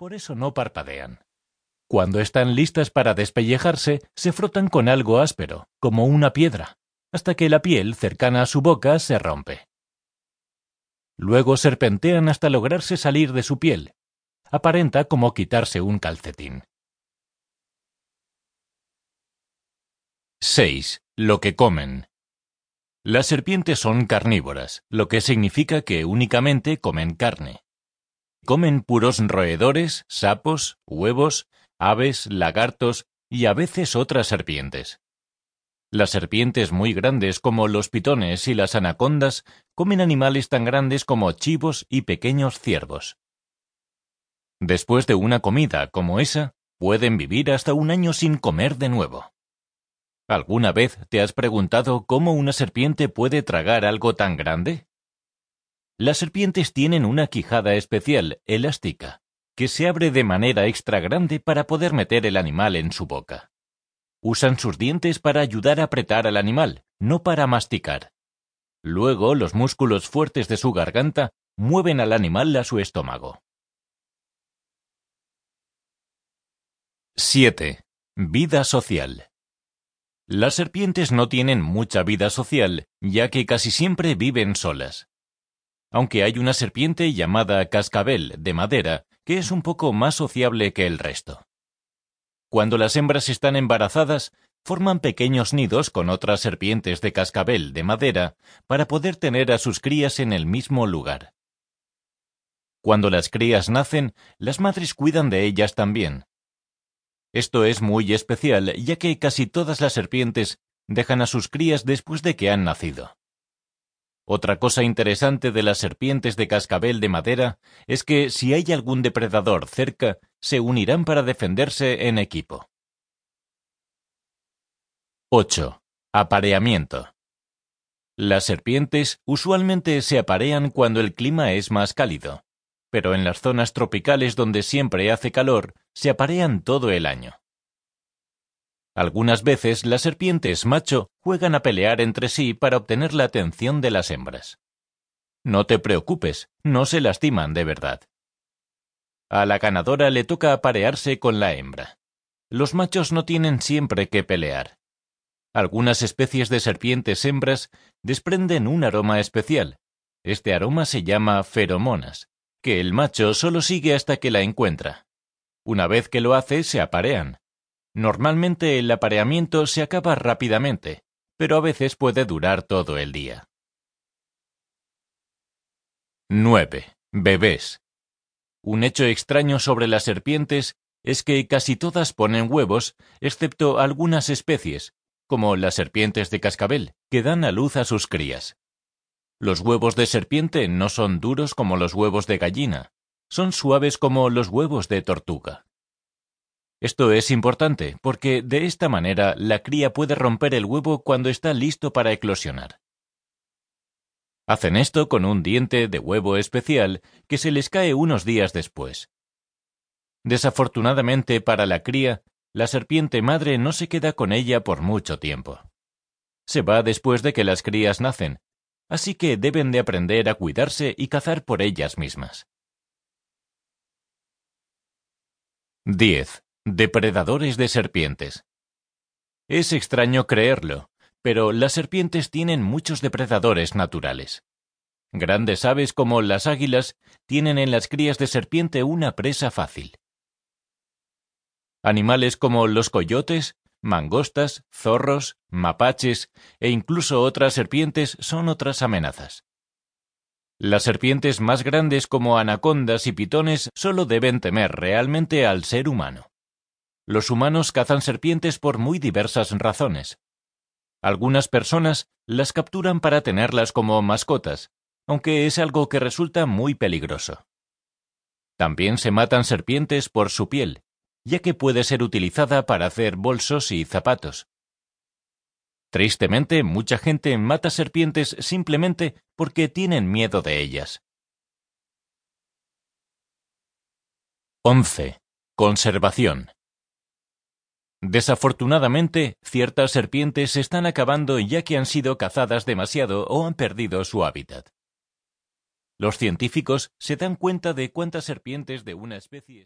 por eso no parpadean. Cuando están listas para despellejarse, se frotan con algo áspero, como una piedra, hasta que la piel cercana a su boca se rompe. Luego serpentean hasta lograrse salir de su piel. Aparenta como quitarse un calcetín. 6. Lo que comen. Las serpientes son carnívoras, lo que significa que únicamente comen carne. Comen puros roedores, sapos, huevos, aves, lagartos y a veces otras serpientes. Las serpientes muy grandes como los pitones y las anacondas comen animales tan grandes como chivos y pequeños ciervos. Después de una comida como esa, pueden vivir hasta un año sin comer de nuevo. ¿Alguna vez te has preguntado cómo una serpiente puede tragar algo tan grande? Las serpientes tienen una quijada especial, elástica, que se abre de manera extra grande para poder meter el animal en su boca. Usan sus dientes para ayudar a apretar al animal, no para masticar. Luego los músculos fuertes de su garganta mueven al animal a su estómago. 7. Vida social. Las serpientes no tienen mucha vida social, ya que casi siempre viven solas. Aunque hay una serpiente llamada cascabel de madera que es un poco más sociable que el resto. Cuando las hembras están embarazadas, forman pequeños nidos con otras serpientes de cascabel de madera para poder tener a sus crías en el mismo lugar. Cuando las crías nacen, las madres cuidan de ellas también. Esto es muy especial, ya que casi todas las serpientes dejan a sus crías después de que han nacido. Otra cosa interesante de las serpientes de cascabel de madera es que si hay algún depredador cerca, se unirán para defenderse en equipo. 8. Apareamiento. Las serpientes usualmente se aparean cuando el clima es más cálido, pero en las zonas tropicales donde siempre hace calor, se aparean todo el año. Algunas veces las serpientes macho juegan a pelear entre sí para obtener la atención de las hembras. No te preocupes, no se lastiman de verdad. A la ganadora le toca aparearse con la hembra. Los machos no tienen siempre que pelear. Algunas especies de serpientes hembras desprenden un aroma especial. Este aroma se llama feromonas, que el macho solo sigue hasta que la encuentra. Una vez que lo hace, se aparean. Normalmente el apareamiento se acaba rápidamente, pero a veces puede durar todo el día. 9. Bebés. Un hecho extraño sobre las serpientes es que casi todas ponen huevos, excepto algunas especies, como las serpientes de cascabel, que dan a luz a sus crías. Los huevos de serpiente no son duros como los huevos de gallina, son suaves como los huevos de tortuga. Esto es importante porque de esta manera la cría puede romper el huevo cuando está listo para eclosionar. Hacen esto con un diente de huevo especial que se les cae unos días después. Desafortunadamente para la cría, la serpiente madre no se queda con ella por mucho tiempo. Se va después de que las crías nacen, así que deben de aprender a cuidarse y cazar por ellas mismas. 10. Depredadores de serpientes. Es extraño creerlo, pero las serpientes tienen muchos depredadores naturales. Grandes aves como las águilas tienen en las crías de serpiente una presa fácil. Animales como los coyotes, mangostas, zorros, mapaches e incluso otras serpientes son otras amenazas. Las serpientes más grandes como anacondas y pitones solo deben temer realmente al ser humano. Los humanos cazan serpientes por muy diversas razones. Algunas personas las capturan para tenerlas como mascotas, aunque es algo que resulta muy peligroso. También se matan serpientes por su piel, ya que puede ser utilizada para hacer bolsos y zapatos. Tristemente, mucha gente mata serpientes simplemente porque tienen miedo de ellas. 11. Conservación. Desafortunadamente, ciertas serpientes se están acabando ya que han sido cazadas demasiado o han perdido su hábitat. Los científicos se dan cuenta de cuántas serpientes de una especie